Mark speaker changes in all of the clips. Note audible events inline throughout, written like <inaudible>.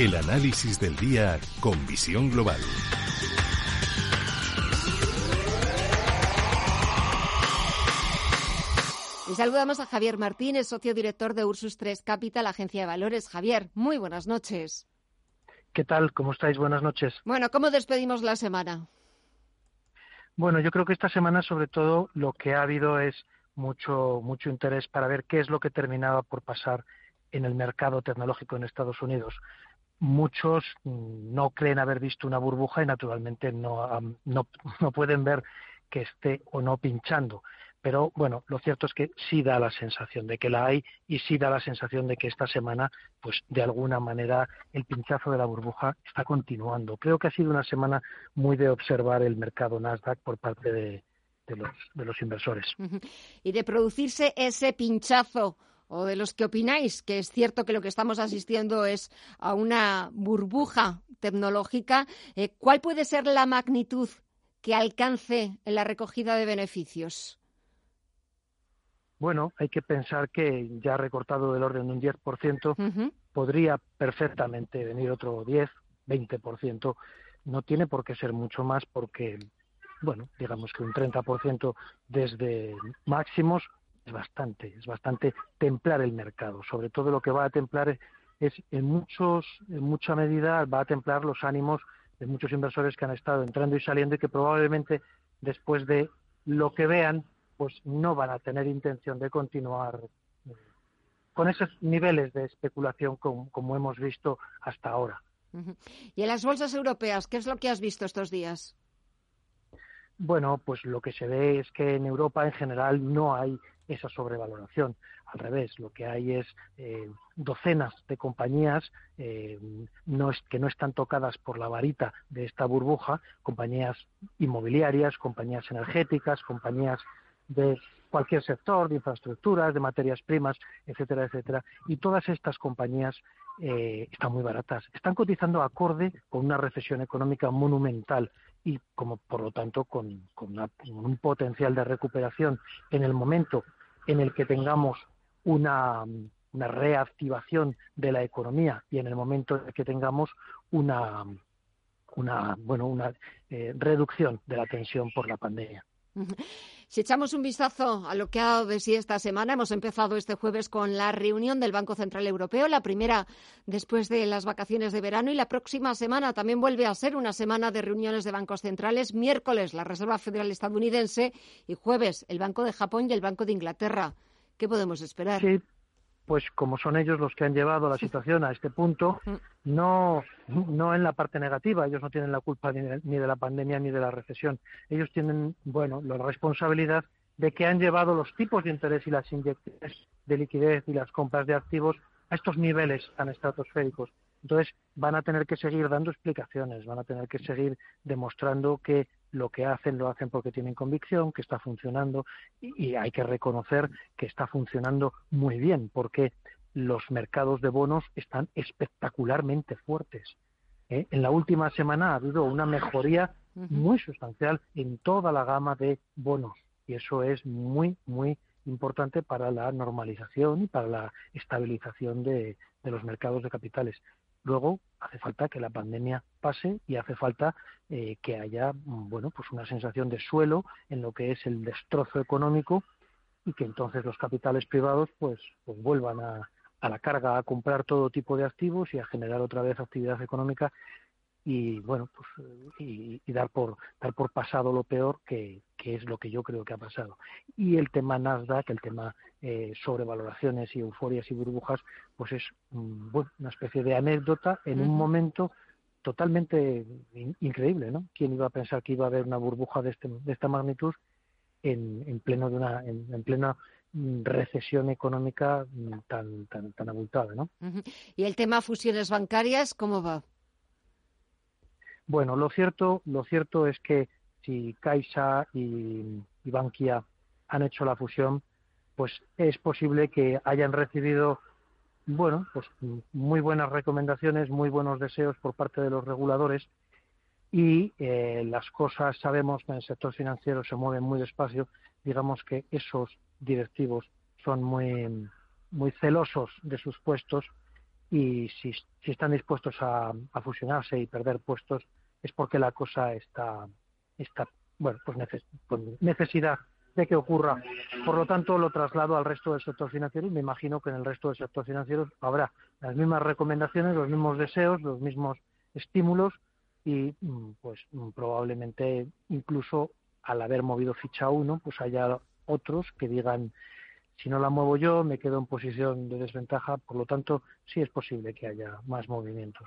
Speaker 1: El análisis del día con visión global.
Speaker 2: Y saludamos a Javier Martínez, socio director de Ursus 3 Capital, agencia de valores. Javier, muy buenas noches.
Speaker 3: ¿Qué tal? ¿Cómo estáis? Buenas noches.
Speaker 2: Bueno, ¿cómo despedimos la semana?
Speaker 3: Bueno, yo creo que esta semana sobre todo lo que ha habido es mucho mucho interés para ver qué es lo que terminaba por pasar en el mercado tecnológico en Estados Unidos muchos mm, no creen haber visto una burbuja y naturalmente no, no, <laughs> no, pueden ver que esté o no pinchando. Pero bueno, lo cierto es que sí da la sensación de que la hay y sí da la sensación de que esta semana, pues de alguna manera, el pinchazo de la burbuja está continuando. Creo que ha sido una semana muy de observar el mercado Nasdaq por parte de, de, los, de los inversores.
Speaker 2: Y de producirse ese pinchazo o de los que opináis que es cierto que lo que estamos asistiendo es a una burbuja tecnológica, eh, ¿cuál puede ser la magnitud que alcance en la recogida de beneficios?
Speaker 3: Bueno, hay que pensar que ya recortado del orden de un 10%, podría perfectamente venir otro 10, 20%, no tiene por qué ser mucho más porque, bueno, digamos que un 30% desde máximos es bastante, es bastante templar el mercado. Sobre todo lo que va a templar es en muchos, en mucha medida va a templar los ánimos de muchos inversores que han estado entrando y saliendo y que probablemente después de lo que vean, pues no van a tener intención de continuar eh, con esos niveles de especulación como, como hemos visto hasta ahora.
Speaker 2: ¿Y en las bolsas europeas qué es lo que has visto estos días?
Speaker 3: Bueno, pues lo que se ve es que en Europa en general no hay esa sobrevaloración. Al revés, lo que hay es eh, docenas de compañías eh, que no están tocadas por la varita de esta burbuja, compañías inmobiliarias, compañías energéticas, compañías de cualquier sector, de infraestructuras, de materias primas, etcétera, etcétera. Y todas estas compañías eh, están muy baratas. Están cotizando acorde con una recesión económica monumental y como por lo tanto con, con un potencial de recuperación en el momento en el que tengamos una, reactivación de la economía y en el momento en el que tengamos una, una bueno una eh, reducción de la tensión por la pandemia. <laughs>
Speaker 2: Si echamos un vistazo a lo que ha dado de sí esta semana, hemos empezado este jueves con la reunión del Banco Central Europeo, la primera después de las vacaciones de verano, y la próxima semana también vuelve a ser una semana de reuniones de bancos centrales. Miércoles, la Reserva Federal estadounidense y jueves, el Banco de Japón y el Banco de Inglaterra. ¿Qué podemos esperar?
Speaker 3: Pues como son ellos los que han llevado la situación a este punto, no, no en la parte negativa, ellos no tienen la culpa ni de, la pandemia ni de la recesión, ellos tienen, bueno, la responsabilidad de que han llevado los tipos de interés y las inyecciones de liquidez y las compras de activos a estos niveles tan estratosféricos. Entonces van a tener que seguir dando explicaciones, van a tener que seguir demostrando que lo que hacen lo hacen porque tienen convicción, que está funcionando y, hay que reconocer que está funcionando muy bien porque los mercados de bonos están espectacularmente fuertes. ¿eh? En la última semana ha habido una mejoría muy sustancial en toda la gama de bonos y eso es muy, muy importante para la normalización y para la estabilización de los mercados de capitales. Luego hace falta que la pandemia pase y hace falta eh, que haya mm, bueno pues una sensación de suelo en lo que es el destrozo económico y que entonces los capitales privados pues pues vuelvan a, a la carga a comprar todo tipo de activos y a generar otra vez actividad económica y bueno pues y, dar por dar por pasado lo peor que, que, es lo que yo creo que ha pasado y el tema Nasdaq el tema eh, sobre valoraciones y euforias y burbujas pues es mm, bueno, una especie de anécdota en un momento totalmente increíble no quién iba a pensar que iba a haber una burbuja de este de esta magnitud en, en pleno de una en, plena mm, recesión económica mm, tan tan tan abultada, ¿no?
Speaker 2: Y el tema fusiones bancarias, ¿cómo va?
Speaker 3: Bueno, lo cierto, lo cierto es que si Caixa y, Bankia han hecho la fusión, pues es posible que hayan recibido bueno, pues muy buenas recomendaciones, muy buenos deseos por parte de los reguladores y eh, las cosas sabemos que en el sector financiero se mueven muy despacio. Digamos que esos directivos son muy, celosos de sus puestos y si, están dispuestos a, fusionarse y perder puestos es porque la cosa está, está bueno, pues neces necesidad de que ocurra. Por lo tanto, lo traslado al resto del sector financiero y me imagino que en el resto del sector financiero habrá las mismas recomendaciones, los mismos deseos, los mismos estímulos y mm, pues mm, probablemente incluso al haber movido ficha uno, pues haya otros que digan si no la muevo yo, me quedo en posición de desventaja, por lo tanto, sí es posible que haya más movimientos.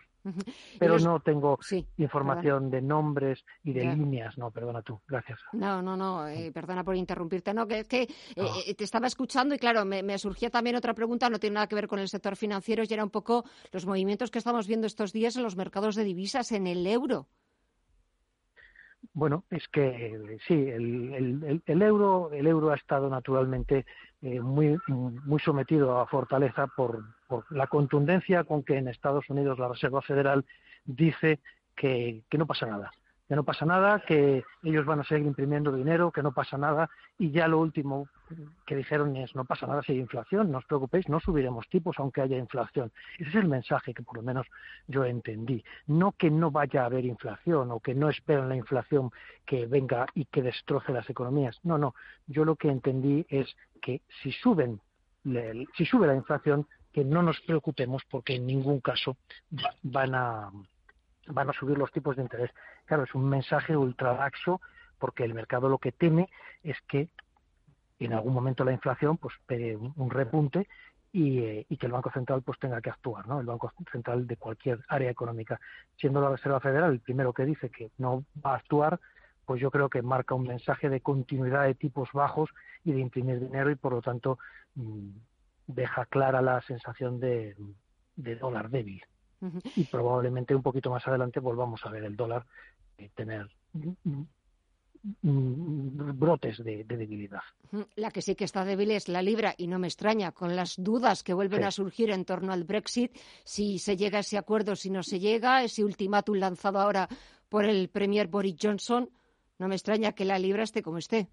Speaker 3: Pero no tengo información de nombres y de líneas. No, perdona tú, gracias.
Speaker 2: No, no, no, eh, perdona por interrumpirte. No, que es que eh, eh, te estaba escuchando y claro, me, me, surgía también otra pregunta, no tiene nada que ver con el sector financiero, y era un poco los movimientos que estamos viendo estos días en los mercados de divisas, en el euro.
Speaker 3: Bueno, es que sí, el, el, euro, el euro ha estado naturalmente eh, muy, muy sometido a fortaleza por, por, la contundencia con que en Estados Unidos la Reserva Federal dice que, no pasa nada, que no pasa nada, que ellos van a seguir imprimiendo dinero, que no pasa nada, y ya lo último que dijeron es no pasa nada si hay inflación, no os preocupéis, no subiremos tipos aunque haya inflación. Ese es el mensaje que por lo menos yo entendí. No que no vaya a haber inflación o que no esperen la inflación que venga y que destroce las economías. No, no. Yo lo que entendí es que si suben, si sube la inflación, que no nos preocupemos porque en ningún caso van a van a subir los tipos de interés. Claro, es un mensaje ultralaxo porque el mercado lo que teme es que en algún momento la inflación pues pegue un, repunte y, y, que el Banco Central pues tenga que actuar, ¿no? El Banco Central de cualquier área económica. Siendo la Reserva Federal el primero que dice que no va a actuar, pues yo creo que marca un mensaje de continuidad de tipos bajos y de imprimir dinero y por lo tanto mm, deja clara la sensación de, de dólar débil y probablemente un poquito más adelante volvamos a ver el dólar eh, tener brotes de, debilidad.
Speaker 2: La que sí que está débil es la libra y no me extraña con las dudas que vuelven a surgir en torno al Brexit, si se llega a ese acuerdo, si no se llega, ese ultimátum lanzado ahora por el Premier Boris Johnson, no me extraña que la libra esté como esté.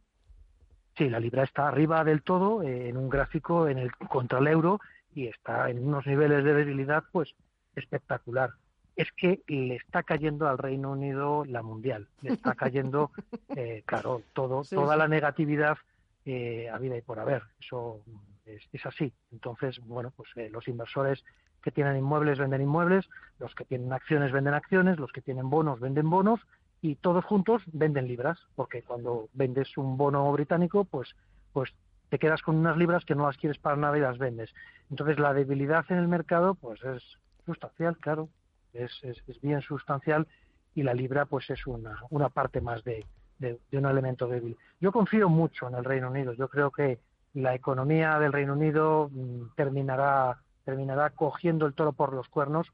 Speaker 3: Sí, la libra está arriba del todo eh, en un gráfico en el contra el euro y está en unos niveles de debilidad pues espectacular. Es que le está cayendo al Reino Unido la mundial, le está cayendo, <laughs> eh, claro, todo, toda la negatividad eh, a vida y por haber. Eso es, así. Entonces, bueno, pues eh, los inversores que tienen inmuebles venden inmuebles, los que tienen acciones venden acciones, los que tienen bonos venden bonos y todos juntos venden libras, porque cuando vendes un bono británico, pues, pues te quedas con unas libras que no las quieres para nada y las vendes. Entonces la debilidad en el mercado, pues es sustancial, claro, es, es, bien sustancial y la libra pues es una, una parte más de, de, un elemento débil. Yo confío mucho en el Reino Unido, yo creo que la economía del Reino Unido mm, terminará, terminará cogiendo el toro por los cuernos,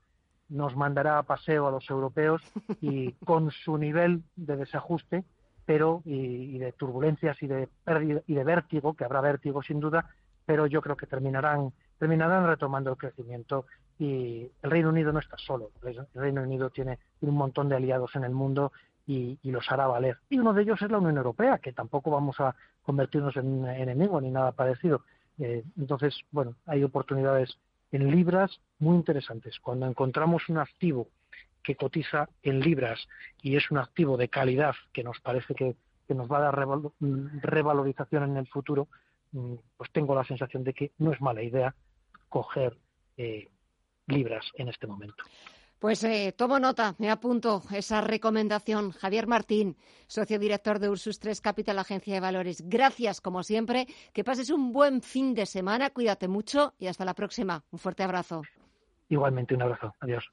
Speaker 3: nos mandará a paseo a los europeos y <laughs> con su nivel de desajuste, pero y, y de turbulencias y de pérdida y de vértigo, que habrá vértigo sin duda, pero yo creo que terminarán terminarán retomando el crecimiento y el Reino Unido no está solo. El Reino Unido tiene un montón de aliados en el mundo y, los hará valer. Y uno de ellos es la Unión Europea, que tampoco vamos a convertirnos en enemigo ni nada parecido. Eh, entonces, bueno, hay oportunidades en libras muy interesantes. Cuando encontramos un activo que cotiza en libras y es un activo de calidad que nos parece que, nos va a dar revalorización en el futuro, mm, pues tengo la sensación de que no es mala idea coger eh, libras en este momento.
Speaker 2: Pues eh, tomo nota, me apunto esa recomendación. Javier Martín, socio director de Ursus 3 Capital, Agencia de Valores. Gracias, como siempre. Que pases un buen fin de semana, cuídate mucho y hasta la próxima. Un fuerte abrazo.
Speaker 3: Igualmente, un abrazo. Adiós.